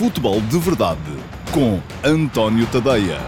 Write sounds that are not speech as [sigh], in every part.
Futebol de Verdade com António Tadeia.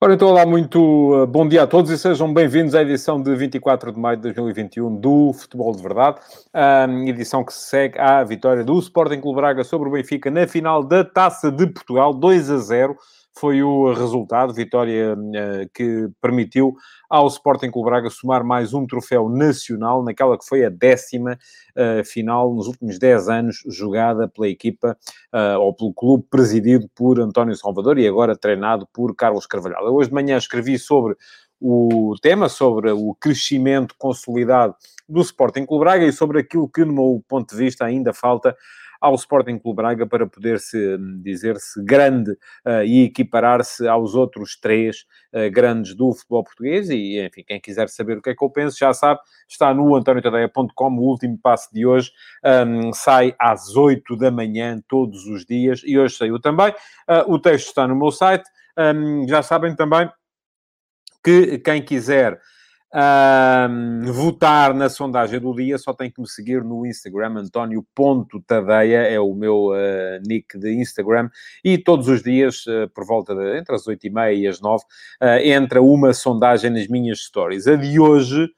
Ora, então, olá, muito uh, bom dia a todos e sejam bem-vindos à edição de 24 de maio de 2021 do Futebol de Verdade, um, edição que segue à vitória do Sporting Clube Braga sobre o Benfica na final da Taça de Portugal, 2 a 0 foi o resultado, vitória uh, que permitiu ao Sporting Clube Braga somar mais um troféu nacional, naquela que foi a décima uh, final nos últimos 10 anos jogada pela equipa uh, ou pelo clube presidido por António Salvador e agora treinado por Carlos Carvalhal. Hoje de manhã escrevi sobre o tema, sobre o crescimento consolidado do Sporting Clube Braga e sobre aquilo que, no meu ponto de vista, ainda falta ao Sporting Clube Braga para poder-se hum, dizer-se grande uh, e equiparar-se aos outros três uh, grandes do futebol português. E, enfim, quem quiser saber o que é que eu penso, já sabe, está no antoniotadeia.com. O último passo de hoje um, sai às 8 da manhã, todos os dias, e hoje saiu também. Uh, o texto está no meu site. Um, já sabem também que quem quiser votar na sondagem do dia, só tem que me seguir no Instagram, António.tadeia, é o meu uh, nick de Instagram, e todos os dias, uh, por volta de, entre as 8 e meia e as 9, uh, ah, entra uma sondagem nas minhas stories. A de hoje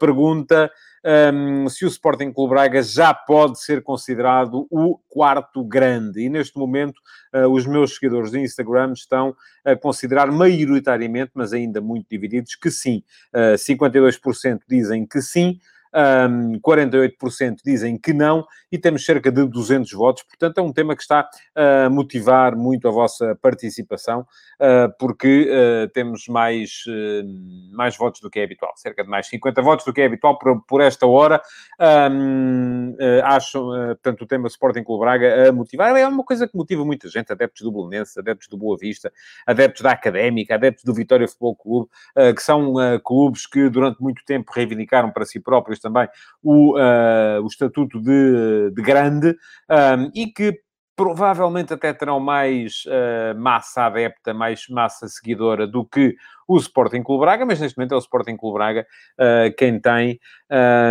pergunta um, se o Sporting Clube Braga já pode ser considerado o quarto grande. E neste momento, uh, os meus seguidores do Instagram estão a considerar maioritariamente, mas ainda muito divididos, que sim. Uh, 52% dizem que sim, um, 48% dizem que não, e temos cerca de 200 votos. Portanto, é um tema que está a motivar muito a vossa participação, uh, porque uh, temos mais, uh, mais votos do que é habitual, cerca de mais 50 votos do que é habitual por, por esta hora. Um, acho, portanto, o tema Sporting Clube Braga a motivar. É uma coisa que motiva muita gente, adeptos do Belenense, adeptos do Boa Vista, adeptos da Académica, adeptos do Vitória Futebol Clube, que são clubes que durante muito tempo reivindicaram para si próprios também o, uh, o estatuto de, de grande um, e que provavelmente até terão mais uh, massa adepta, mais massa seguidora do que o Sporting Clube Braga, mas neste momento é o Sporting Clube Braga uh, quem, tem,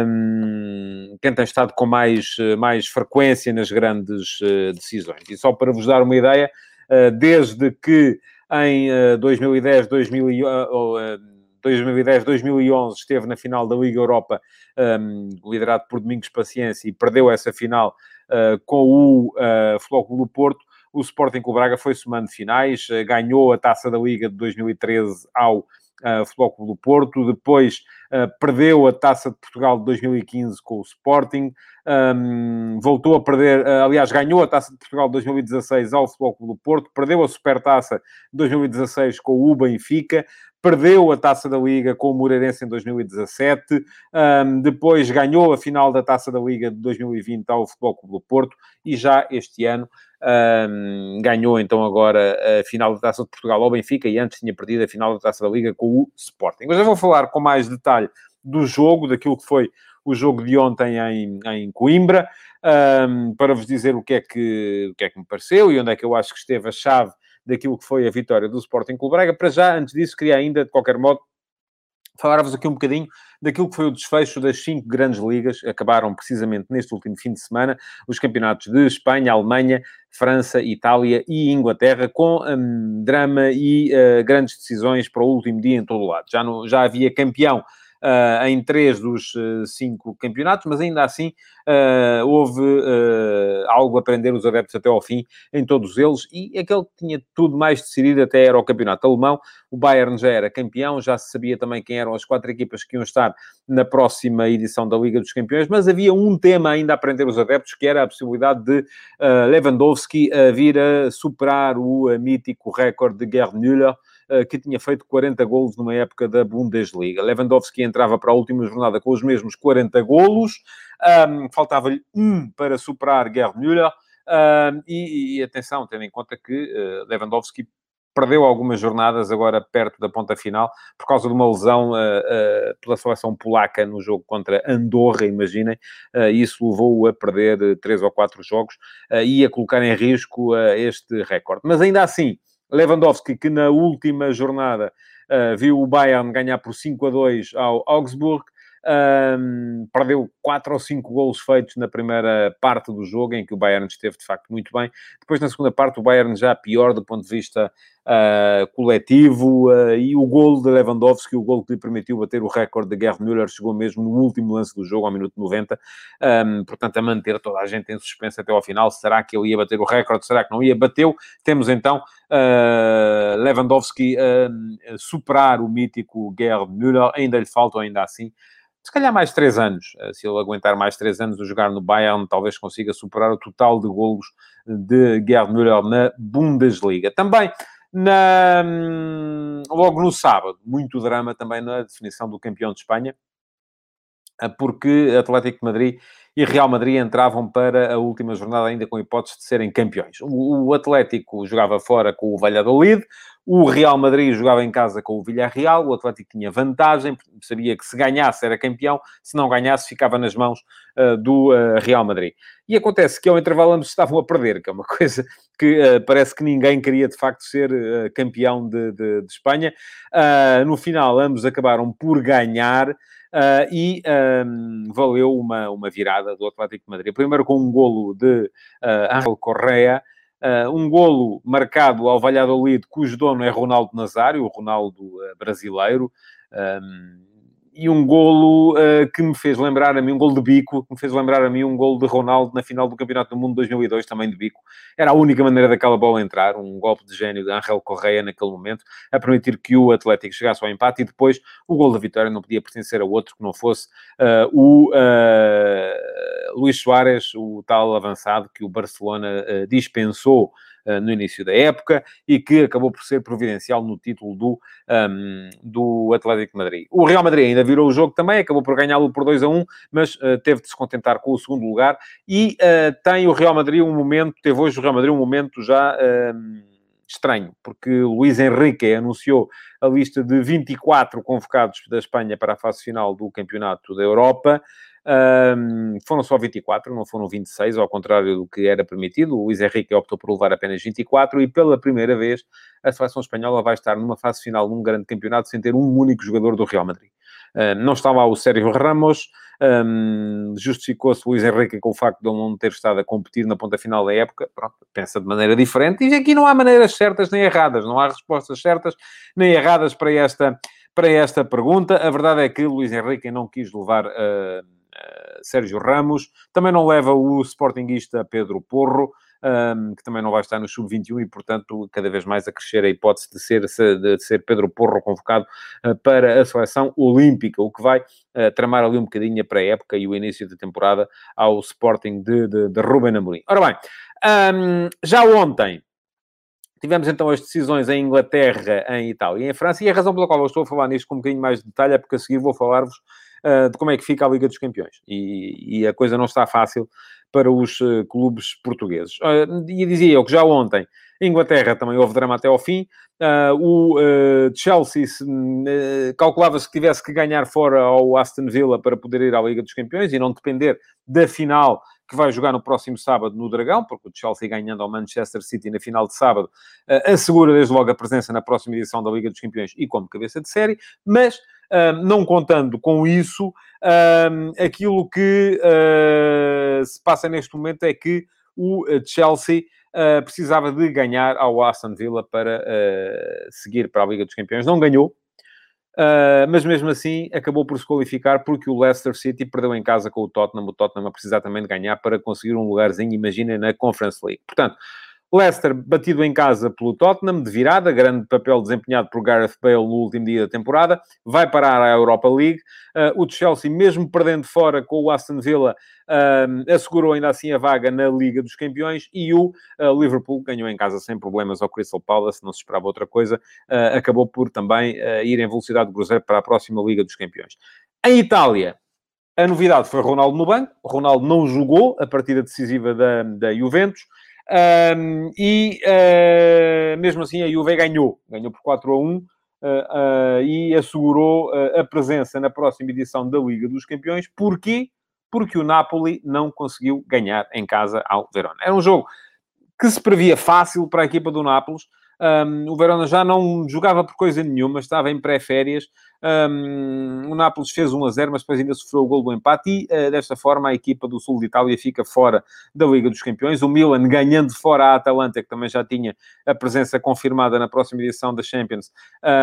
um, quem tem estado com mais, mais frequência nas grandes uh, decisões. E só para vos dar uma ideia, desde que em 2010, 2000, 2010, 2011 esteve na final da Liga Europa, um, liderado por Domingos Paciência, e perdeu essa final uh, com o uh, Flóculo do Porto. O Sporting Clube Braga foi somando finais, uh, ganhou a Taça da Liga de 2013 ao uh, do Porto, depois uh, perdeu a Taça de Portugal de 2015 com o Sporting, um, voltou a perder, uh, aliás, ganhou a Taça de Portugal de 2016 ao Flóculo do Porto, perdeu a Supertaça de 2016 com o Benfica, perdeu a Taça da Liga com o Moreirense em 2017, um, depois ganhou a final da Taça da Liga de 2020 ao Futebol Clube do Porto e já este ano um, ganhou então agora a final da Taça de Portugal ao Benfica e antes tinha perdido a final da Taça da Liga com o Sporting. Mas eu vou falar com mais detalhe do jogo, daquilo que foi o jogo de ontem em, em Coimbra, um, para vos dizer o que, é que, o que é que me pareceu e onde é que eu acho que esteve a chave daquilo que foi a vitória do Sporting Clube Braga. Para já, antes disso, queria ainda, de qualquer modo, falar-vos aqui um bocadinho daquilo que foi o desfecho das cinco grandes ligas, acabaram precisamente neste último fim de semana, os campeonatos de Espanha, Alemanha, França, Itália e Inglaterra, com um, drama e uh, grandes decisões para o último dia em todo o lado. Já, já havia campeão uh, em três dos uh, cinco campeonatos, mas ainda assim uh, houve algo a prender os adeptos até ao fim em todos eles, e aquele que tinha tudo mais decidido até era o campeonato alemão. O Bayern já era campeão, já se sabia também quem eram as quatro equipas que iam estar na próxima edição da Liga dos Campeões, mas havia um tema ainda a prender os adeptos, que era a possibilidade de Lewandowski vir a superar o mítico recorde de Gerd Müller, que tinha feito 40 golos numa época da Bundesliga. Lewandowski entrava para a última jornada com os mesmos 40 golos, um, faltava-lhe um para superar Gerd Müller, um, e, e, atenção, tendo em conta que uh, Lewandowski perdeu algumas jornadas agora perto da ponta final por causa de uma lesão uh, uh, pela seleção polaca no jogo contra Andorra, imaginem. Uh, isso levou-o a perder três ou quatro jogos e a colocar em risco este recorde. Mas ainda assim, Lewandowski, que na última jornada uh, viu o Bayern ganhar por 5 a 2 ao Augsburg, Um, perdeu quatro ou cinco golos feitos na primeira parte do jogo, em que o Bayern esteve de facto muito bem. Depois, na segunda parte, o Bayern já pior do ponto de vista uh, coletivo. Uh, e o gol de Lewandowski, o gol que lhe permitiu bater o recorde de Gerd Müller, chegou mesmo no último lance do jogo, ao minuto 90. Um, portanto, a manter toda a gente em suspense até ao final. Será que ele ia bater o recorde? Será que não ia? Bateu. Temos então uh, Lewandowski superar o mítico Gerd Müller. Ainda lhe faltam, ainda assim, se calhar mais três anos. Se ele aguentar mais três anos a jogar no Bayern, talvez consiga superar o total de golos de Gerd Müller na Bundesliga. Também na, hum, logo no sábado, muito drama também na definição do campeão de Espanha, eh, porque Atlético de Madrid e Real Madrid entravam para a última jornada ainda com hipótese de serem campeões. O Atlético jogava fora com o Valladolid, o Real Madrid jogava em casa com o Villarreal, o Atlético tinha vantagem, sabia que se ganhasse era campeão, se não ganhasse ficava nas mãos uh, do uh, Real Madrid. E acontece que ao intervalo ambos estavam a perder, que é uma [laughs] coisa que uh, parece que ninguém queria de facto ser campeão de, de, de Espanha. no final, ambos acabaram por ganhar. Uh, e um, valeu uma, uma virada do Atlético de Madrid. Primeiro com um golo de uh, Ángel Correa, Uh, um golo marcado ao Valladolid, cujo dono é Ronaldo Nazário, o Ronaldo uh, brasileiro. Um, e um golo uh, que me fez lembrar a mim, um golo de bico, que me fez lembrar a mim um golo de Ronaldo na final do Campeonato do Mundo 2002, também de bico. Era a única maneira daquela bola entrar, um golpe de gênio de Angel Correia naquele momento, a permitir que o Atlético chegasse ao empate e depois o golo da vitória não podia pertencer a outro que não fosse uh, o uh, Luís Soares, o tal avançado que o Barcelona dispensou no início da época e que acabou por ser providencial no título do, um, ehm, do Atlético de Madrid. O Real Madrid ainda virou o jogo também, acabou por ganhá-lo por 2 a 1, mas uh, teve de se contentar com o segundo lugar e uh, tem o Real Madrid um momento, teve hoje o Real Madrid um momento já ehm, estranho, porque Luís Henrique anunciou a lista de 24 convocados da Espanha para a fase final do Campeonato da Europa. Um, foram só 24, não foram 26, ao contrário do que era permitido. O Luís Henrique optou por levar apenas 24 e pela primeira vez a seleção espanhola vai estar numa fase final num grande campeonato sem ter um único jogador do Real Madrid. Um, não está lá o Sérgio Ramos, um, justificou-se Luís Henrique com o facto de ele não ter estado a competir na ponta final da época. Pronto, pensa de maneira diferente. E aqui não há maneiras certas nem erradas, não há respostas certas nem erradas para esta, para esta pergunta. A verdade é que Luís Henrique não quis levar. Uh, Sérgio Ramos, também não leva o sportinguista Pedro Porro, um, ehm, que também não vai estar no sub-21 e, portanto, cada vez mais a crescer a hipótese de ser, de ser Pedro Porro convocado uh, para a seleção olímpica, o que vai uh, tramar ali um bocadinho a pré-época e o início da temporada ao Sporting de, de, de Ruben Amorim. Ora bem, um, ehm, já ontem Tivemos então as decisões em Inglaterra, em Itália e em França, e a razão pela qual eu estou a falar nisto com um bocadinho mais de detalhe é porque a seguir vou falar-vos uh, de como é que fica a Liga dos Campeões. E, e a coisa não está fácil para os uh, clubes portugueses. Uh, e dizia eu que já ontem, em Inglaterra também houve drama até ao fim. o Chelsea calculava-se que tivesse que ganhar fora ao Aston Villa para poder ir à Liga dos Campeões e não depender da final que vai jogar no próximo sábado no Dragão, porque o Chelsea ganhando ao Manchester City na final de sábado assegura desde logo a presença na próxima edição da Liga dos Campeões e como cabeça de série, mas não contando com isso, aquilo que uh, se passa neste momento é que o uh, Chelsea uh, precisava de ganhar ao Aston Villa para seguir para a Liga dos Campeões. Não ganhou, mas mesmo assim acabou por se qualificar porque o Leicester City perdeu em casa com o Tottenham. O Tottenham a precisar também de ganhar para conseguir um lugarzinho, imagina, na Conference League. Portanto, Leicester batido em casa pelo Tottenham, de virada, grande papel desempenhado por Gareth Bale no último dia da temporada, vai parar à Europa League. Uh, o Chelsea, mesmo perdendo fora com o Aston Villa, uh, assegurou ainda assim a vaga na Liga dos Campeões e o uh, Liverpool ganhou em casa sem problemas ao Crystal Palace, não se esperava outra coisa, acabou por também ir em velocidade de cruzeiro para a próxima Liga dos Campeões. Em Itália, a novidade foi Ronaldo no banco. Ronaldo não jogou a partida decisiva da, da Juventus. Um, e uh, mesmo assim a Juve ganhou, ganhou por 4 a 1 uh, uh, e assegurou a presença na próxima edição da Liga dos Campeões. Porquê? Porque o Napoli não conseguiu ganhar em casa ao Verona. Era um jogo que se previa fácil para a equipa do Nápoles, Um, o Verona já não jogava por coisa nenhuma, estava em pré-férias. Um, o Nápoles fez 1 a 0, mas depois ainda sofreu o gol do empate e, uh, desta forma, a equipa do sul de Itália fica fora da Liga dos Campeões. O Milan, ganhando fora a Atalanta, que também já tinha a presença confirmada na próxima edição da Champions,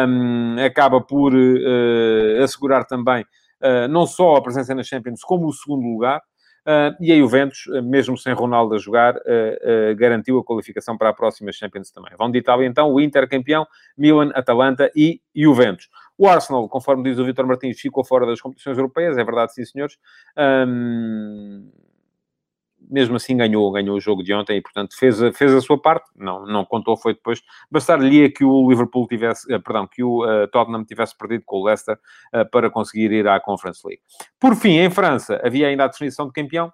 um, acaba por uh, assegurar também uh, não só a presença na Champions, como o segundo lugar. Uh, e a Juventus, uh, mesmo sem Ronaldo a jogar, uh, garantiu a qualificação para a próxima Champions também. Vão de Itália, então, o Inter campeão, Milan, Atalanta e Juventus. O Arsenal, conforme diz o Vitor Martins, ficou fora das competições europeias, é verdade, sim, senhores. Um mesmo assim ganhou, ganhou o jogo de ontem e, portanto, fez a, fez a sua parte. Não, não contou, foi depois. Bastar-lhe que o Liverpool tivesse, uh, perdão, que o uh, Tottenham tivesse perdido com o Leicester uh, para conseguir ir à Conference League. Por fim, em França, havia ainda a definição de campeão.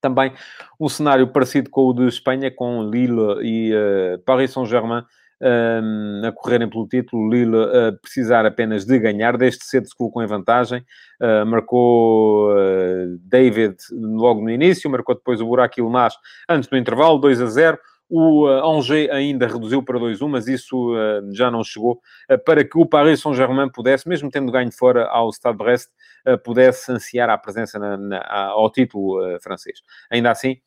Também um cenário parecido com o de Espanha, com Lille e Paris Saint-Germain a correrem pelo título, Lille precisar apenas de ganhar, desde cedo se colocou em vantagem, uh, marcou uh, David logo no início, marcou depois o Burak Ilmaz antes do intervalo, 2 a 0, o uh, Angers ainda reduziu para 2-1, mas isso uh, já não chegou uh, para que o Paris Saint-Germain pudesse, mesmo tendo ganho fora ao Stade Brest, pudesse ansiar a presença na, na, ao título francês. Ainda assim,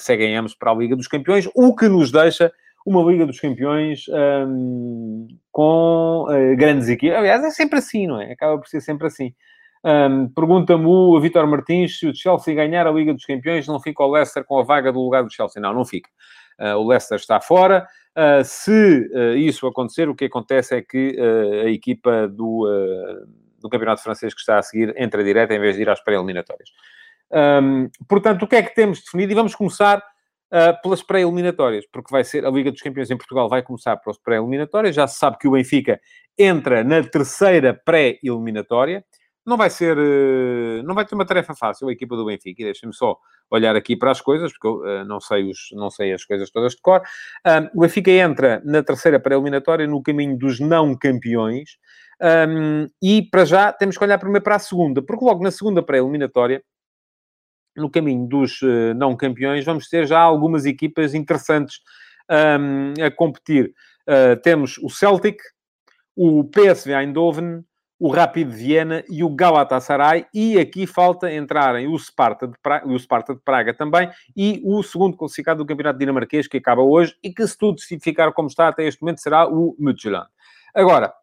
seguem ambos para a Liga dos Campeões, o que nos deixa uma Liga dos Campeões um, com uh, grandes equipes. Aliás, é sempre assim, não é? Acaba por ser sempre assim. Um, Pergunta-me o Vitor Martins se o Chelsea ganhar a Liga dos Campeões, não fica o Leicester com a vaga do lugar do Chelsea. Não, não fica. Uh, o Leicester está fora. Uh, se isso acontecer, o que acontece é que a equipa do, do Campeonato Francês que está a seguir entra direta em vez de ir às pré-eliminatórias. Um, portanto, o que é que temos definido? E vamos começar uh, pelas pré-eliminatórias, porque vai ser a Liga dos Campeões em Portugal vai começar pelas pré-eliminatórias. Já se sabe que o Benfica entra na terceira pré-eliminatória. Não vai ser, uh, não vai ter uma tarefa fácil a equipa do Benfica. E deixem-me só olhar aqui para as coisas, porque eu uh, não, sei os, não sei as coisas todas de cor. o Benfica entra na terceira pré-eliminatória no caminho dos não campeões. E para já temos que olhar primeiro para a segunda, porque logo na segunda pré-eliminatória no caminho dos uh, não campeões, vamos ter já algumas equipas interessantes um, a competir. Uh, temos o Celtic, o PSV Eindhoven, o Rapid Viena e o Galatasaray, e aqui falta entrarem o Sparta, de Praga, o Sparta de Praga também, e o segundo classificado do Campeonato Dinamarquês, que acaba hoje, e que se tudo ficar como está até este momento, será o Midtjylland. Agora,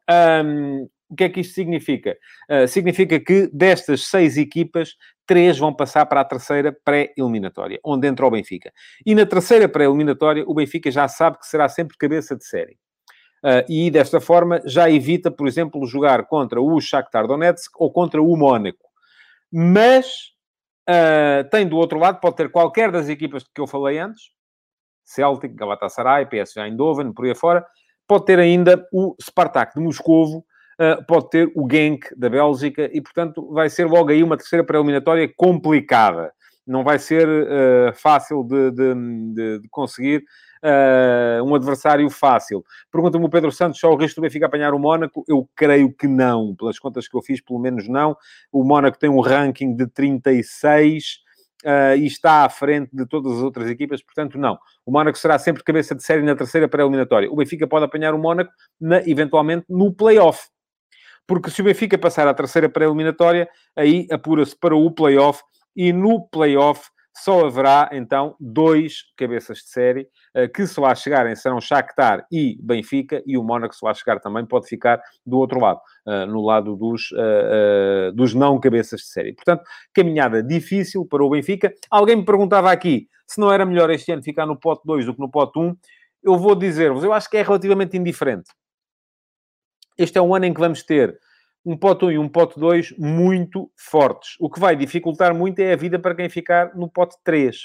um, o que é que isto significa? Uh, significa que destas seis equipas, três vão passar para a terceira pré-eliminatória, onde entra o Benfica. E na terceira pré-eliminatória, o Benfica já sabe que será sempre cabeça de série. Uh, e desta forma já evita, por exemplo, jogar contra o Shakhtar Donetsk ou contra o Mónaco. Mas uh, tem do outro lado, pode ter qualquer das equipas que eu falei antes, Celtic, Galatasaray, PSV Eindhoven, por aí afora, pode ter ainda o Spartak de Moscovo, pode ter o Genk da Bélgica e, portanto, vai ser logo aí uma terceira pré-eliminatória complicada. Não vai ser uh, fácil de, de, de, conseguir uh, um adversário fácil. Pergunta-me o Pedro Santos, só o risco do Benfica apanhar o Mónaco? Eu creio que não. Pelas contas que eu fiz, pelo menos não. O Mónaco tem um ranking de 36 uh, e está à frente de todas as outras equipas, portanto, não. O Mónaco será sempre cabeça de série na terceira pré-eliminatória. O Benfica pode apanhar o Mónaco, na, eventualmente, no play-off. Porque se o Benfica passar à terceira pré-eliminatória, aí apura-se para o play-off e no play-off só haverá então dois cabeças de série uh, que se lá chegarem serão Shakhtar e Benfica e o Mónaco se lá chegar também pode ficar do outro lado, uh, no lado dos, uh, dos não cabeças de série. Portanto, caminhada difícil para o Benfica. Alguém me perguntava aqui se não era melhor este ano ficar no pote 2 do que no pote 1. Eu vou dizer-vos, eu acho que é relativamente indiferente. Este é um ano em que vamos ter um pote 1 e um pote 2 muito fortes. O que vai dificultar muito é a vida para quem ficar no pote 3.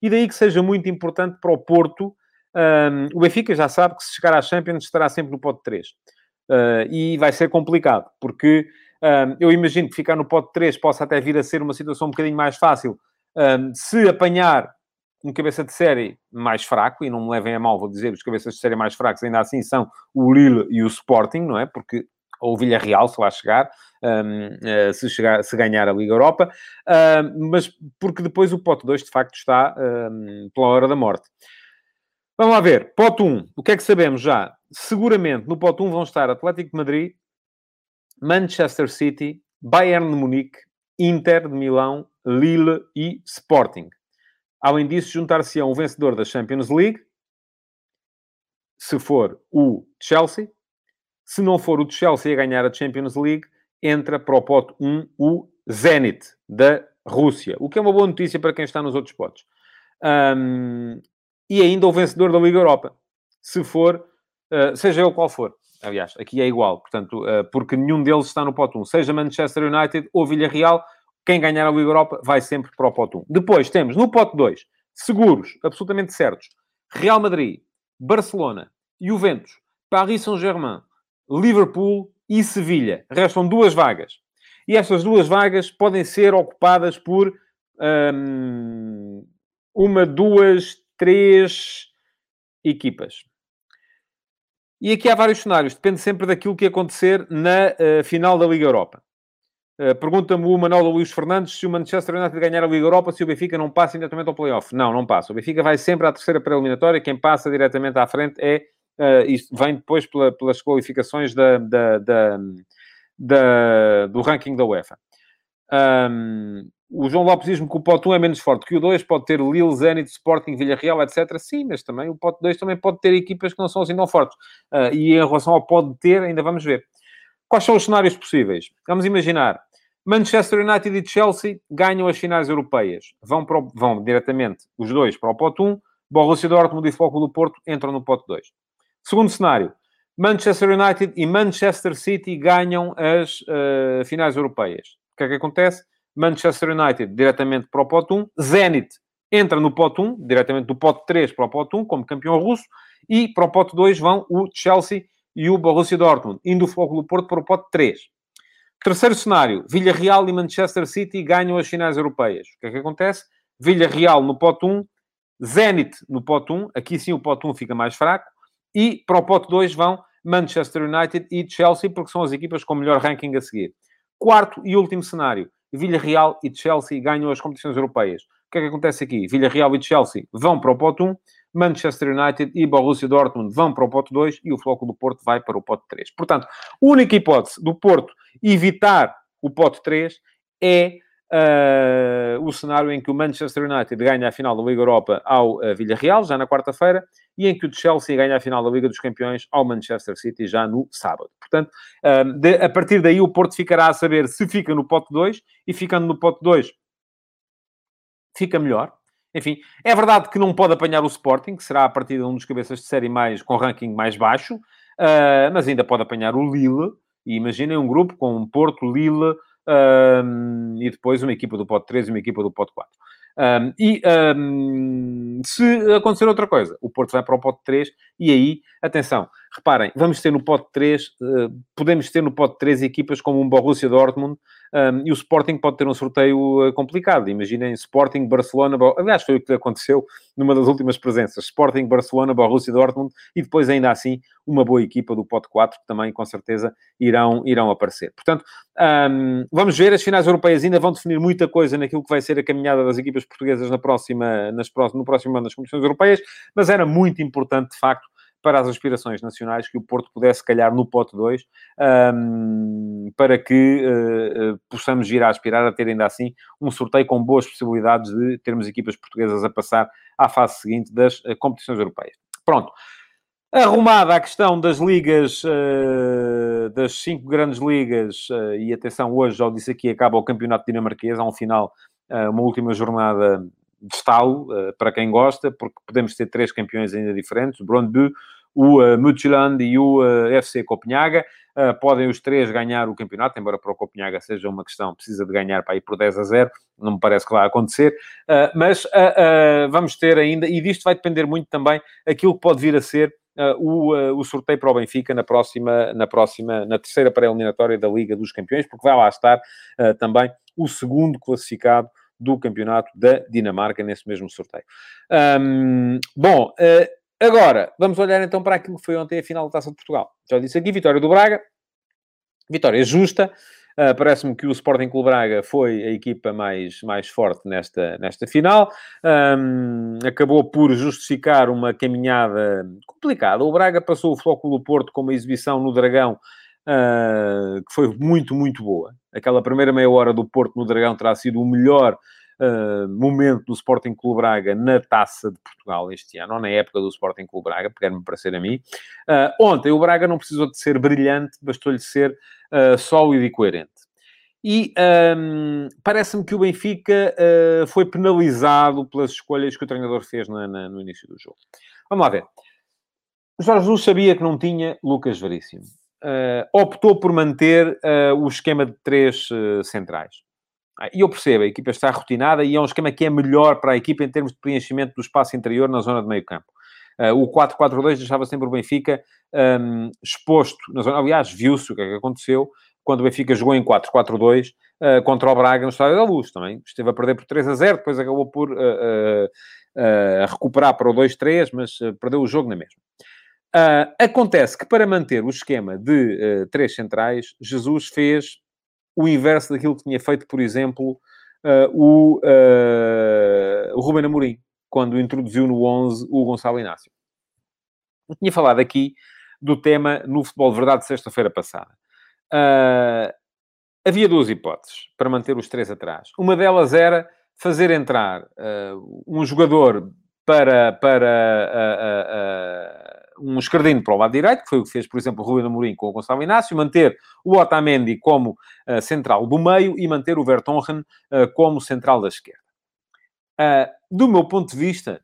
E daí que seja muito importante para o Porto. Um, o Benfica já sabe que se chegar à Champions estará sempre no pote 3. Uh, e vai ser complicado, porque um, eu imagino que ficar no pote 3 possa até vir a ser uma situação um bocadinho mais fácil um, se apanhar um cabeça de série mais fraco, e não me levem a mal, vou dizer, os cabeças de série mais fracos ainda assim são o Lille e o Sporting, não é? Porque o Villarreal, se lá chegar, um, uh, eh, se, chegar, se ganhar a Liga Europa, uh, mas porque depois o pote 2 de facto está um, pela hora da morte. Vamos lá ver. Pote 1. O que é que sabemos já? Seguramente no pote 1 vão estar Atlético de Madrid, Manchester City, Bayern de Munique, Inter de Milão, Lille e Sporting. Além disso, juntar-se-ão o vencedor da Champions League, se for o Chelsea. Se não for o Chelsea a ganhar a Champions League, entra para o pote 1 o Zenit, da Rússia. O que é uma boa notícia para quem está nos outros potes. Um, e ainda o vencedor da Liga Europa. Se for, uh, seja ele qual for. Aliás, aqui é igual, portanto, uh, porque nenhum deles está no pote 1. Seja Manchester United ou Villarreal, quem ganhar a Liga Europa vai sempre para o pote 1. Depois temos no pote 2, seguros, absolutamente certos, Real Madrid, Barcelona, Juventus, Paris Saint-Germain, Liverpool e Sevilha. Restam duas vagas. E estas duas vagas podem ser ocupadas por hum, uma, duas, três equipas. E aqui há vários cenários. Depende sempre daquilo que acontecer na uh, final da Liga Europa. Uh, Pergunta-me o Manuel Luís Fernandes se o Manchester United ganhar a Liga Europa, se o Benfica não passa diretamente ao playoff. Não, não passa. O Benfica vai sempre à terceira pré-eliminatória. Quem passa diretamente à frente é... Uh, isto vem depois pela, pelas qualificações da, da, da, da, do ranking da UEFA. Um, o João Lopes diz-me que o pote 1 é menos forte que o 2, pode ter Lille, Zenit, Sporting, Villarreal, etc. Sim, mas também o pote 2 também pode ter equipas que não são assim tão fortes. Uh, e em relação ao pode ter, ainda vamos ver. Quais são os cenários possíveis? Vamos imaginar. Manchester United e Chelsea ganham as finais europeias. Vão, para o, vão diretamente os dois para o pote 1. Borussia Dortmund e Foco do Porto entram no pote 2. Segundo cenário. Manchester United e Manchester City ganham as uh, finais europeias. O que é que acontece? Manchester United diretamente para o pote 1, Zenit entra no pote 1, diretamente do pote 3 para o pote 1, como campeão russo, e para o pote 2 vão o Chelsea e o Borussia Dortmund, indo o Fogo do Porto para o pote 3. Terceiro cenário, Villarreal e Manchester City ganham as finais europeias. O que é que acontece? Villarreal no pote 1, Zenit no pote 1, aqui sim o pote 1 fica mais fraco, e para o pote 2 vão Manchester United e Chelsea, porque são as equipas com melhor ranking a seguir. Quarto e último cenário, Villarreal e Chelsea ganham as competições europeias. O que é que acontece aqui? Villarreal e Chelsea vão para o pote 1, Manchester United e Borussia Dortmund vão para o pote 2 e o Floco do Porto vai para o pote 3. Portanto, única hipótese do Porto evitar o pote 3 é uh, o cenário em que o Manchester United ganha a final da Liga Europa ao uh, Villarreal, já na quarta-feira, e em que o Chelsea ganha a final da Liga dos Campeões ao Manchester City já no sábado. Portanto, uh, de, a partir daí o Porto ficará a saber se fica no pote 2 e ficando no pote 2 fica melhor. Enfim, é verdade que não pode apanhar o Sporting, que será a partir de um dos cabeças de série mais, com ranking mais baixo, uh, mas ainda pode apanhar o Lille. E imaginem um grupo com Porto, Lille, um, e depois uma equipa do pote 3 e uma equipa do pote 4. Um, e um, se acontecer outra coisa, o Porto vai para o pote 3 e aí, atenção, reparem, vamos ter no pote 3, uh, podemos ter no pote 3 equipas como um Borussia Dortmund, um, e o Sporting pode ter um sorteio uh, complicado. Imaginem Sporting, Barcelona, Bo... aliás, foi o que aconteceu numa das últimas presenças: Sporting, Barcelona, Borussia Dortmund e depois, ainda assim, uma boa equipa do Pote 4 que também, com certeza, irão, irão aparecer. Portanto, um, vamos ver. As finais europeias ainda vão definir muita coisa naquilo que vai ser a caminhada das equipas portuguesas na próxima, nas, no próximo ano das competições europeias, mas era muito importante, de facto, para as aspirações nacionais que o Porto pudesse calhar no pote 2 um, para que uh, possamos vir a aspirar a ter ainda assim um sorteio com boas possibilidades de termos equipas portuguesas a passar à fase seguinte das uh, competições europeias. Pronto. Arrumada a questão das ligas, das cinco grandes ligas, e atenção, hoje, já disse aqui, acaba o campeonato dinamarquês, há um final, uma última jornada de estalo, uh, para quem gosta, porque podemos ter três campeões ainda diferentes, o Brondby, o uh, e o uh, FC Copenhaga. Uh, podem os três ganhar o campeonato, embora para o Copenhaga seja uma questão, precisa de ganhar para ir por 10 a 0, não me parece que vai acontecer, mas vamos ter ainda, e disto vai depender muito também aquilo que pode vir a ser o, o sorteio para o Benfica na próxima, na próxima, na terceira pré-eliminatória da Liga dos Campeões, porque vai lá estar também o segundo classificado do campeonato da Dinamarca nesse mesmo sorteio. Um, bom, uh, agora vamos olhar então para aquilo que foi ontem a final da Taça de Portugal. Já disse aqui, vitória do Braga, vitória justa. Uh, Parece-me que o Sporting Clube Braga foi a equipa mais, mais forte nesta, nesta final. Um, acabou por justificar uma caminhada complicada. O Braga passou o Flóculo Porto com uma exibição no Dragão uh, que foi muito, muito boa. Aquela primeira meia hora do Porto no Dragão terá sido o melhor uh, momento do Sporting Clube Braga na Taça de Portugal este ano, ou na época do Sporting Clube Braga, quer-me parecer a mim. Uh, ontem o Braga não precisou de ser brilhante, bastou-lhe ser sólido e coerente. E um, parece-me que o Benfica uh, foi penalizado pelas escolhas que o treinador fez na, na, no início do jogo. Vamos lá ver. O Jorge Jesus sabia que não tinha Lucas Veríssimo. Uh, optou por manter uh, o esquema de três centrais. Ah, e eu percebo, a equipa está rotinada e é um esquema que é melhor para a equipa em termos de preenchimento do espaço interior na zona de meio campo. Uh, o 4-4-2 deixava sempre o Benfica um, exposto na zona. Aliás, viu-se o que é que aconteceu quando o Benfica jogou em 4-4-2 uh, contra o Braga no Estádio da Luz também. Esteve a perder por 3 a 0, depois acabou por uh, recuperar para o 2-3, mas perdeu o jogo na mesma. Acontece que para manter o esquema de três centrais, Jesus fez o inverso daquilo que tinha feito, por exemplo, uh, o, uh, o Ruben Amorim, quando introduziu no 11 o Gonçalo Inácio. Eu tinha falado aqui do tema no Futebol de Verdade sexta-feira passada. Uh, havia duas hipóteses para manter os três atrás. Uma delas era fazer entrar uh, um jogador para, para uh, um escardino para o lado direito, que foi o que fez, por exemplo, o Rui Amorim com o Gonçalo Inácio, manter o Otamendi como uh, central do meio e manter o Vertonghen uh, como central da esquerda. Uh, do meu ponto de vista,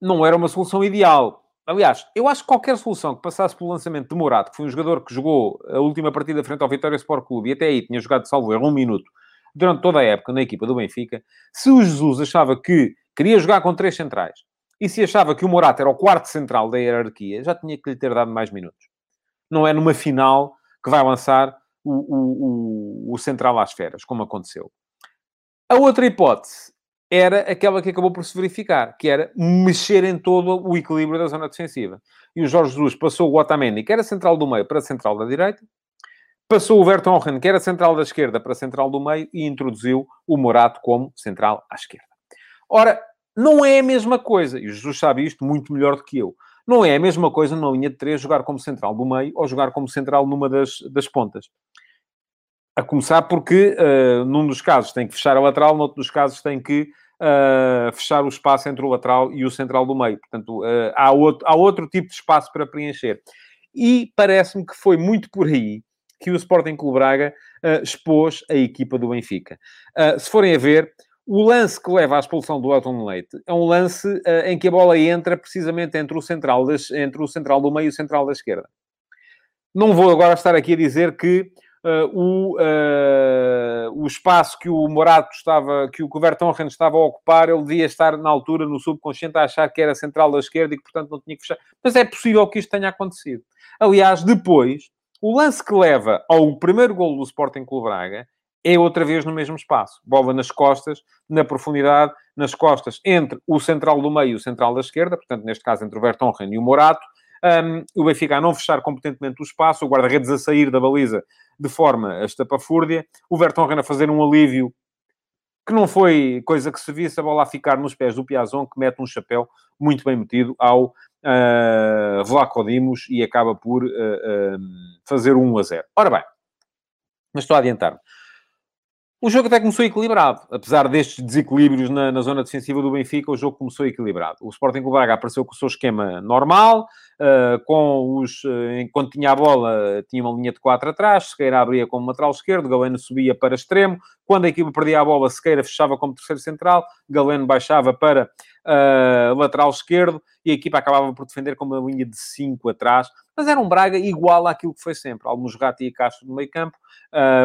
não era uma solução ideal. Aliás, eu acho que qualquer solução que passasse pelo lançamento de Morato, que foi um jogador que jogou a última partida frente ao Vitória Sport Clube e até aí tinha jogado salvo erro um minuto durante toda a época na equipa do Benfica, se o Jesus achava que queria jogar com três centrais e se achava que o Morata era o quarto central da hierarquia, já tinha que lhe ter dado mais minutos. Não é numa final que vai lançar o, o, o, central às feras, como aconteceu. A outra hipótese era aquela que acabou por se verificar, que era mexer em todo o equilíbrio da zona defensiva. E o Jorge Jesus passou o Otamendi, que era central do meio, para central da direita, passou o Vertonghen, que era central da esquerda, para central do meio, e introduziu o Morato como central à esquerda. Ora, não é a mesma coisa, e o Jesus sabe isto muito melhor do que eu. Não é a mesma coisa numa linha de três jogar como central do meio ou jogar como central numa das, das pontas. A começar porque, uh, num dos casos, tem que fechar a lateral, noutro dos casos, tem que uh, fechar o espaço entre o lateral e o central do meio. Portanto, uh, há, outro, há outro tipo de espaço para preencher. E parece-me que foi muito por aí que o Sporting Clube Braga expôs a equipa do Benfica. se forem a ver, o lance que leva à expulsão do Elton Leite é um lance uh, em que a bola entra precisamente entre o, central das, entre o central do meio e o central da esquerda. Não vou agora estar aqui a dizer que uh, o, uh, o espaço que o Morato estava, que o Vertonghen estava a ocupar, ele devia estar na altura, no subconsciente, a achar que era central da esquerda e que, portanto, não tinha que fechar. Mas é possível que isto tenha acontecido. Aliás, depois, o lance que leva ao primeiro golo do Sporting Clube Braga é outra vez no mesmo espaço. Bola nas costas, na profundidade, nas costas, entre o central do meio e o central da esquerda, portanto, neste caso, entre o Vertonghen e o Morato. Um, o Benfica a não fechar competentemente o espaço, o guarda-redes a sair da baliza de forma estapafúrdia, o Vertonghen a fazer um alívio que não foi coisa que se visse, a bola a ficar nos pés do Piazon, que mete um chapéu muito bem metido ao uh, Dimos e acaba por uh, uh, fazer 1 a 0. Ora bem, mas estou a adiantar-me. O jogo até começou equilibrado. Apesar destes desequilíbrios na, na, zona defensiva do Benfica, o jogo começou equilibrado. O Sporting Clube Braga apareceu com o seu esquema normal, uh, com os... Uh, enquanto tinha a bola, tinha uma linha de quatro atrás, Sequeira abria como lateral esquerdo, Galeno subia para extremo. Quando a equipa perdia a bola, Sequeira fechava como terceiro central, Galeno baixava para uh, lateral esquerdo e a equipa acabava por defender com uma linha de cinco atrás. Mas era um Braga igual àquilo que foi sempre. Almusrati e Castro no meio campo,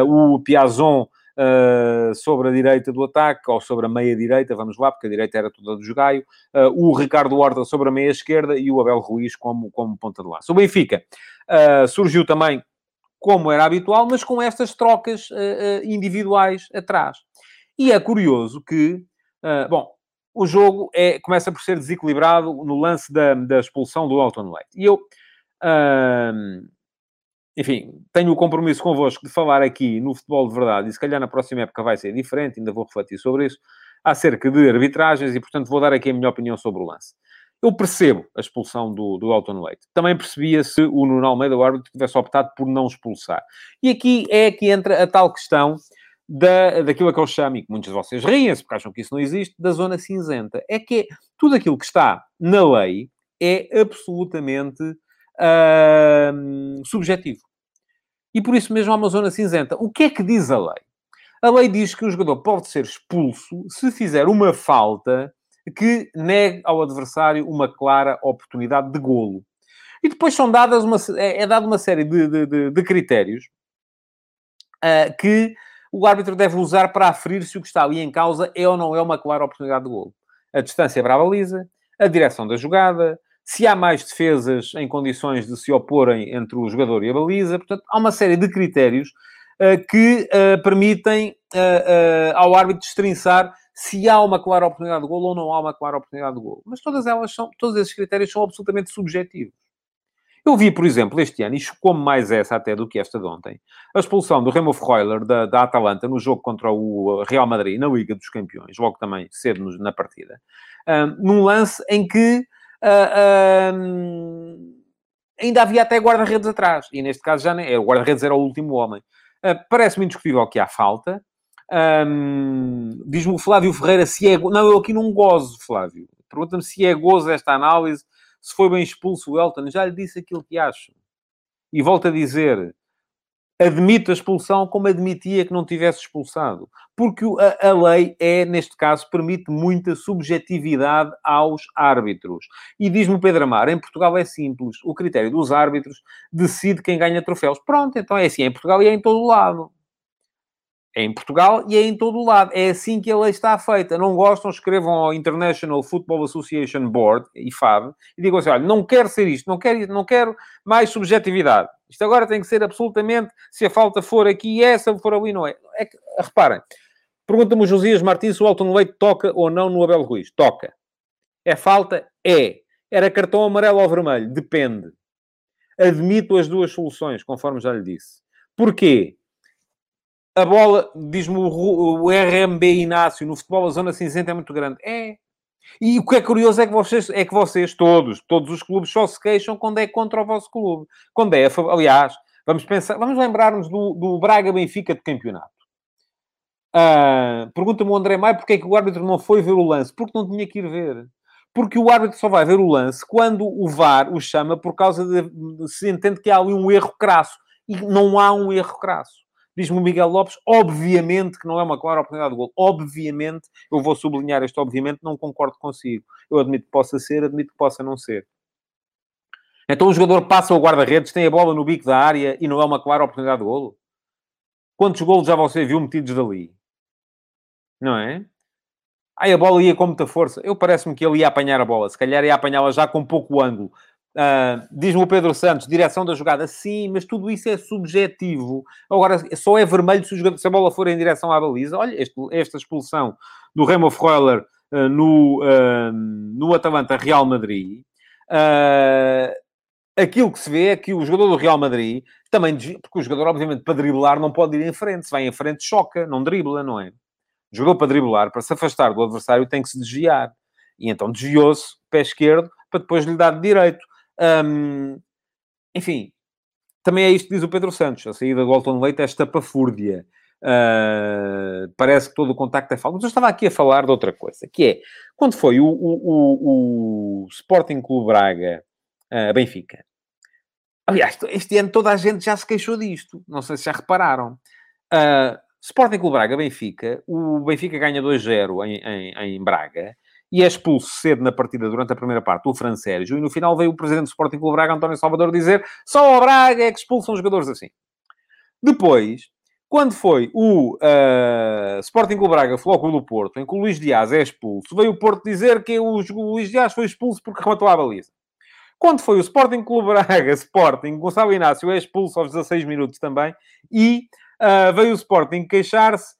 o Piazon uh, sobre a direita do ataque, ou sobre a meia-direita, vamos lá, porque a direita era toda do Jogaio, uh, o Ricardo Horta sobre a meia-esquerda e o Abel Ruiz como, como ponta de lança. O Benfica uh, surgiu também, como era habitual, mas com estas trocas individuais atrás. E é curioso que, bom, o jogo é, começa por ser desequilibrado no lance da, da expulsão do Alton Leite. E eu... Uh, enfim, tenho o compromisso convosco de falar aqui no futebol de verdade, e se calhar na próxima época vai ser diferente, ainda vou refletir sobre isso, acerca de arbitragens, e portanto vou dar aqui a minha opinião sobre o lance. Eu percebo a expulsão do, do Elton Leite. Também percebia se o Nuno Almeida, o árbitro, tivesse optado por não expulsar. E aqui é que entra a tal questão da, daquilo que eu chamo, e que muitos de vocês riem-se porque acham que isso não existe, da zona cinzenta. É que tudo aquilo que está na lei é absolutamente subjetivo. E por isso mesmo há uma zona cinzenta. O que é que diz a lei? A lei diz que o jogador pode ser expulso se fizer uma falta que negue ao adversário uma clara oportunidade de golo. E depois são dadas uma, é, é dada uma série de, de, de, de critérios uh, que o árbitro deve usar para aferir se o que está ali em causa é ou não é uma clara oportunidade de golo. A distância para a baliza, a direção da jogada, se há mais defesas em condições de se oporem entre o jogador e a baliza. Portanto, há uma série de critérios uh, que uh, permitem uh, ao árbitro destrinçar se há uma clara oportunidade de golo ou não há uma clara oportunidade de golo. Mas todas elas são, todos esses critérios são absolutamente subjetivos. Eu vi, por exemplo, este ano, e chocou-me mais essa até do que esta de ontem, a expulsão do Remo Freuler da, da Atalanta no jogo contra o Real Madrid na Liga dos Campeões, logo também cedo na partida, um, num lance em que uh, ainda havia até guarda-redes atrás, e neste caso já nem, é, o guarda-redes era o último homem. Uh, Parece-me indiscutível que há falta. Um, Diz-me o Flávio Ferreira se é... Não, eu aqui não gozo, Flávio. Pergunta-me se é gozo esta análise, se foi bem expulso o Elton. Já lhe disse aquilo que acho. E volto a dizer, admito a expulsão como admitia que não tivesse expulsado. Porque a, a, lei é, neste caso, permite muita subjetividade aos árbitros. E diz-me o Pedro Amar, em Portugal é simples. O critério dos árbitros decide quem ganha troféus. Pronto, então é assim, é em Portugal e é em todo o lado. É em Portugal e é em todo o lado. É assim que a lei está feita. Não gostam, escrevam ao International Football Association Board, IFAB, e digam assim, olha, não quero ser isto, não quero, não quero mais subjetividade. Isto agora tem que ser absolutamente, se a falta for aqui, essa for ali, não é. é que, reparem, pergunta-me o Josias Martins se o Alton Leite toca ou não no Abel Ruiz. Toca. É falta? É. Era cartão amarelo ou vermelho? Depende. Admito as duas soluções, conforme já lhe disse. Porquê? A bola, diz-me o, RMB Inácio, no futebol a zona cinzenta é muito grande. É. E o que é curioso é que vocês, é que vocês todos, todos os clubes só se queixam quando é contra o vosso clube. Quando é, aliás, vamos pensar, vamos lembrar-nos do, do Braga Benfica de campeonato. Uh, Pergunta-me o André Maia porque é que o árbitro não foi ver o lance. Porque não tinha que ir ver. Porque o árbitro só vai ver o lance quando o VAR o chama por causa de se entende que há ali um erro crasso. E não há um erro crasso. Diz-me o Miguel Lopes, obviamente que não é uma clara oportunidade de gol. Obviamente, eu vou sublinhar este obviamente, não concordo consigo. Eu admito que possa ser, admito que possa não ser. Então o jogador passa o guarda-redes, tem a bola no bico da área e não é uma clara oportunidade de golo? Quantos golos já você viu metidos dali? Não é? Aí a bola ia com muita força. Eu parece-me que ele ia apanhar a bola. Se calhar ia apanhá-la já com pouco ângulo. Uh, Diz-me o Pedro Santos, direção da jogada. Sim, mas tudo isso é subjetivo. Agora, só é vermelho se, jogador, se a bola for em direção à baliza. Olha, este, esta expulsão do Remo Freuler uh, no, uh, no Atalanta Real Madrid. aquilo que se vê é que o jogador do Real Madrid também, porque o jogador, obviamente, para driblar não pode ir em frente. Se vai em frente, choca, não dribla, não é? O jogador para driblar, para se afastar do adversário, tem que se desviar. E então desviou-se, pé esquerdo, para depois lhe dar de direito. Um, enfim, também é isto que diz o Pedro Santos. A saída do Golton Leite é estapafúrdia. Uh, parece que todo o contacto é falso. Mas eu estava aqui a falar de outra coisa, que é, quando foi o, o, o, o Sporting Clube Braga, uh, Benfica. Aliás, este ano toda a gente já se queixou disto. Não sei se já repararam. Uh, Sporting Clube Braga, Benfica. O Benfica ganha 2-0 em, em, em Braga e é expulso cedo na partida durante a primeira parte o Fran Sérgio, e no final veio o presidente do Sporting Clube Braga, António Salvador, dizer só o Braga é que expulsam jogadores assim. Depois, quando foi o uh, Sporting Clube Braga Flóculo do Porto, em que o Luís Dias é expulso, veio o Porto dizer que o, o Luís Dias foi expulso porque rematou a baliza. Quando foi o Sporting Clube Braga [laughs] Sporting, Gonçalo Inácio é expulso aos 16 minutos também, e uh, veio o Sporting queixar-se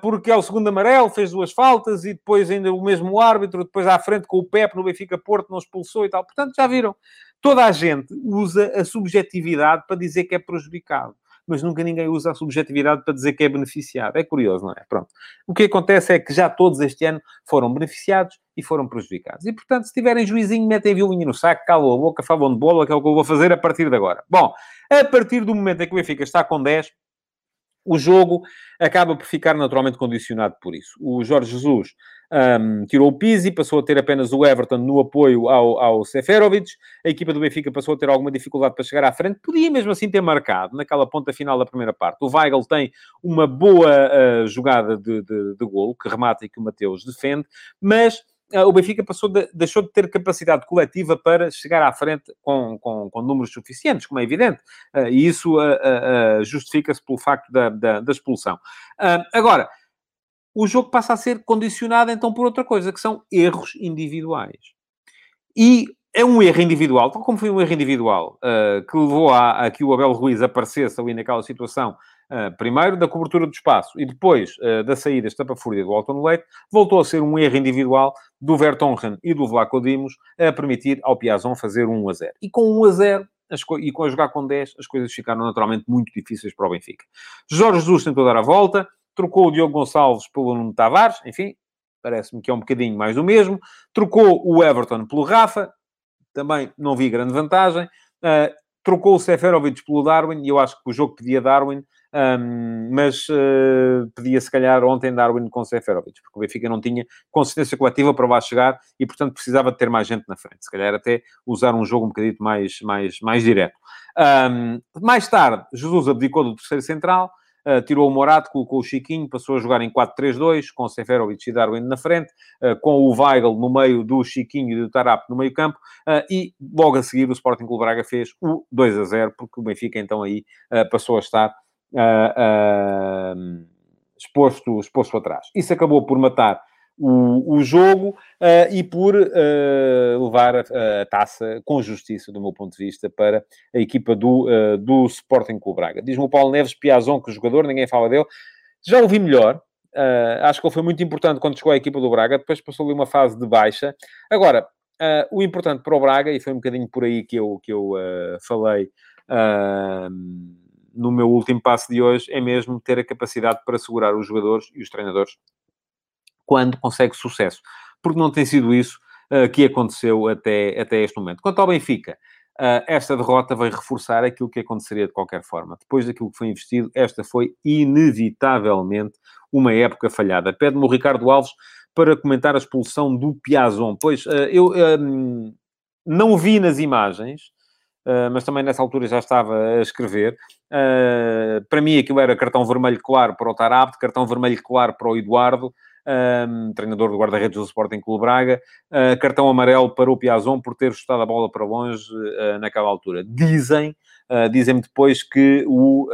porque é o segundo amarelo, fez duas faltas e depois ainda o mesmo árbitro, depois à frente com o Pep no Benfica Porto, não expulsou e tal. Portanto, já viram. Toda a gente usa a subjetividade para dizer que é prejudicado mas nunca ninguém usa a subjetividade para dizer que é beneficiado. É curioso, não é? Pronto. O que acontece é que já todos este ano foram beneficiados e foram prejudicados. E, portanto, se tiverem juizinho, metem violinho no saco, calam a boca, falam de bola, que é o que eu vou fazer a partir de agora. Bom, a partir do momento em que o Benfica está com 10, o jogo acaba por ficar naturalmente condicionado por isso. O Jorge Jesus um, tirou o Pizzi, passou a ter apenas o Everton no apoio ao, ao Seferovic. A equipa do Benfica passou a ter alguma dificuldade para chegar à frente. Podia mesmo assim ter marcado naquela ponta final da primeira parte. O Weigl tem uma boa uh, jogada de, de, de golo, que remata e que o Mateus defende, mas o Benfica passou de, deixou de ter capacidade coletiva para chegar à frente com, com, com números suficientes, como é evidente. Uh, e isso justifica-se pelo facto da, da, da expulsão. agora, o jogo passa a ser condicionado então por outra coisa, que são erros individuais. E é um erro individual, tal como foi um erro individual, uh, que levou a, a, que o Abel Ruiz aparecesse ali naquela situação, primeiro da cobertura do espaço e depois uh, da saída estapafúrdia do Alton Leite, voltou a ser um erro individual do Vertonghen e do Vlaco Dimos a permitir ao Piazon fazer 1 a 0. E com 1 a 0, e com a jogar com 10, as coisas ficaram naturalmente muito difíceis para o Benfica. Jorge Jesus tentou dar a volta, trocou o Diogo Gonçalves pelo Nuno Tavares, enfim, parece-me que é um bocadinho mais do mesmo. Trocou o Everton pelo Rafa, também não vi grande vantagem. Uh, trocou o Seferovic pelo Darwin, e eu acho que o jogo pedia Darwin, um, mas uh, pedia se calhar ontem Darwin com Seferovic, porque o Benfica não tinha consistência coletiva para lá chegar e, portanto, precisava de ter mais gente na frente. Se calhar até usar um jogo um bocadito mais, mais, mais direto. Um, mais tarde, Jesus abdicou do terceiro central, Uh, tirou o Morato, colocou o Chiquinho, passou a jogar em 4-3-2, com Seferovic e Darwin na frente, uh, com o Weigl no meio do Chiquinho e do Tarap no meio campo, uh, e logo a seguir o Sporting Clube Braga fez o 2-0, porque o Benfica então aí passou a estar exposto, exposto atrás. Isso acabou por matar o, o jogo uh, e por uh, levar a, a, taça com justiça, do meu ponto de vista, para a equipa do, uh, do Sporting Clube Braga. Diz-me o Paulo Neves, Piazon, que o jogador, ninguém fala dele. Já o vi melhor. acho que ele foi muito importante quando chegou à equipa do Braga. Depois passou ali uma fase de baixa. Agora, o importante para o Braga, e foi um bocadinho por aí que eu, que eu falei no meu último passo de hoje, é mesmo ter a capacidade para segurar os jogadores e os treinadores quando consegue sucesso. Porque não tem sido isso uh, que aconteceu até, até este momento. Quanto ao Benfica, uh, esta derrota vai reforçar aquilo que aconteceria de qualquer forma. Depois daquilo que foi investido, esta foi inevitavelmente uma época falhada. Pede-me o Ricardo Alves para comentar a expulsão do Piazon. Pois, uh, eu um, não vi nas imagens, Uh, mas também nessa altura já estava a escrever. Uh, para mim, aquilo era cartão vermelho claro para o Tarab, cartão vermelho claro para o Eduardo, um, treinador do guarda-redes do Sporting Clube Braga, uh, cartão amarelo para o Piazon por ter chutado a bola para longe uh, naquela altura. Dizem, uh, dizem-me depois que o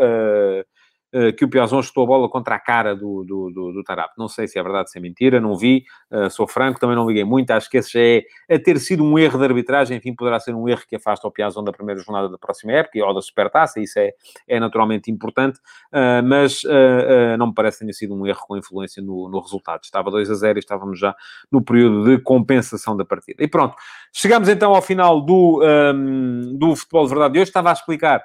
que o Piazon chutou a bola contra a cara do, do, do, do Tarap. Não sei se é verdade, se é mentira, não vi, uh, sou franco, também não liguei muito, acho que esse já é, a ter sido um erro de arbitragem, enfim, poderá ser um erro que afasta o Piazon da primeira jornada da próxima época, ou da Supertaça, isso é, é naturalmente importante, uh, mas não me parece que tenha sido um erro com influência no, no resultado. Estava 2 a 0 e estávamos já no período de compensação da partida. E pronto, chegamos então ao final do, um, do Futebol de Verdade de hoje, estava a explicar eh,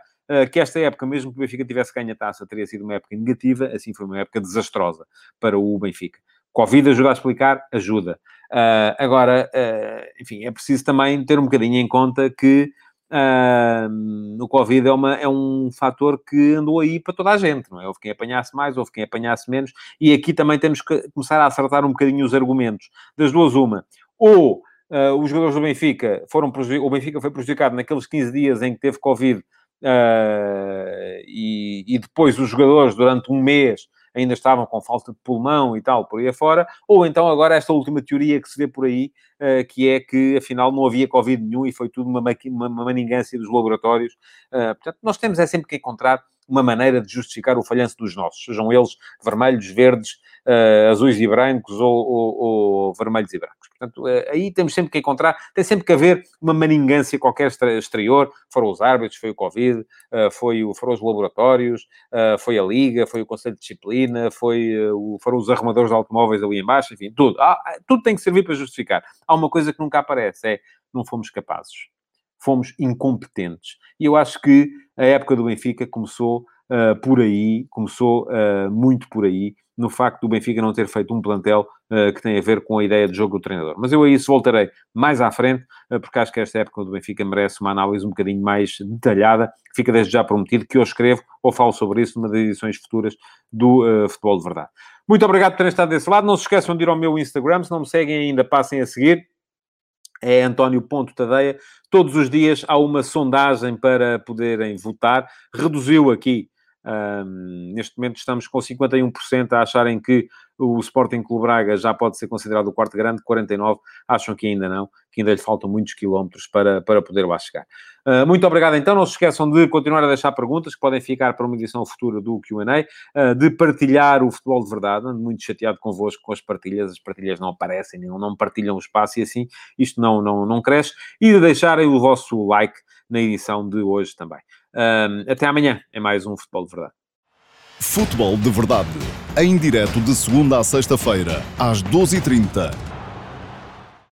que esta época, mesmo que o Benfica tivesse ganho a taça, teria sido uma época negativa, assim foi uma época desastrosa para o Benfica. Covid ajuda a explicar? Ajuda. Uh, agora, uh, enfim, é preciso também ter um bocadinho em conta que uh, o Covid é, uma, é um fator que andou aí para toda a gente, não é? Houve quem apanhasse mais, houve quem apanhasse menos, e aqui também temos que começar a acertar um bocadinho os argumentos. Das duas, uma. Ou os jogadores do Benfica foram o Benfica foi prejudicado naqueles 15 dias em que teve Covid Uh, e, e, depois os jogadores, durante um mês, ainda estavam com falta de pulmão e tal, por aí afora, ou então agora esta última teoria que se vê por aí, uh, que é que afinal não havia Covid nenhum e foi tudo uma, uma, uma maningância dos laboratórios. Uh, portanto, nós temos é sempre que encontrar uma maneira de justificar o falhanço dos nossos, sejam eles vermelhos, verdes, azuis e brancos ou, ou, ou vermelhos e brancos. Portanto, uh, aí temos sempre que encontrar, tem sempre que haver uma maningância qualquer exterior, foram os árbitros, foi o Covid, uh, foi o, foram os laboratórios, foi a Liga, foi o Conselho de Disciplina, foi, o, foram os arrumadores de automóveis ali embaixo, enfim, tudo. Ah, tudo tem que servir para justificar. Há uma coisa que nunca aparece, é não fomos capazes. Fomos incompetentes. E eu acho que a época do Benfica começou uh, por aí, começou uh, muito por aí, no facto do Benfica não ter feito um plantel uh, que tem a ver com a ideia de jogo do treinador. Mas eu a isso voltarei mais à frente, porque acho que esta época do Benfica merece uma análise um bocadinho mais detalhada. Fica desde já prometido que eu escrevo ou falo sobre isso numa das edições futuras do Futebol de Verdade. Muito obrigado por terem estado desse lado. Não se esqueçam de ir ao meu Instagram. Se não me seguem ainda, passem a seguir é António Ponto Tadeia. Todos os dias há uma sondagem para poderem votar. Reduziu aqui um, neste momento estamos com 51% a acharem que o Sporting Clube Braga já pode ser considerado o quarto grande, 49% acham que ainda não, que ainda lhe faltam muitos quilómetros para, para poder lá chegar. Uh, muito obrigado então, não se esqueçam de continuar a deixar perguntas que podem ficar para uma edição futura do Q&A, uh, de partilhar o futebol de verdade, ando muito chateado convosco com as partilhas, as partilhas não aparecem, não, não partilham o espaço e assim. Isto não, não, não cresce, e de deixarem o vosso like na edição de hoje também. Um, até amanhã é mais um Futebol de Verdade. Futebol de Verdade, em direto de segunda a sexta-feira, às 12h30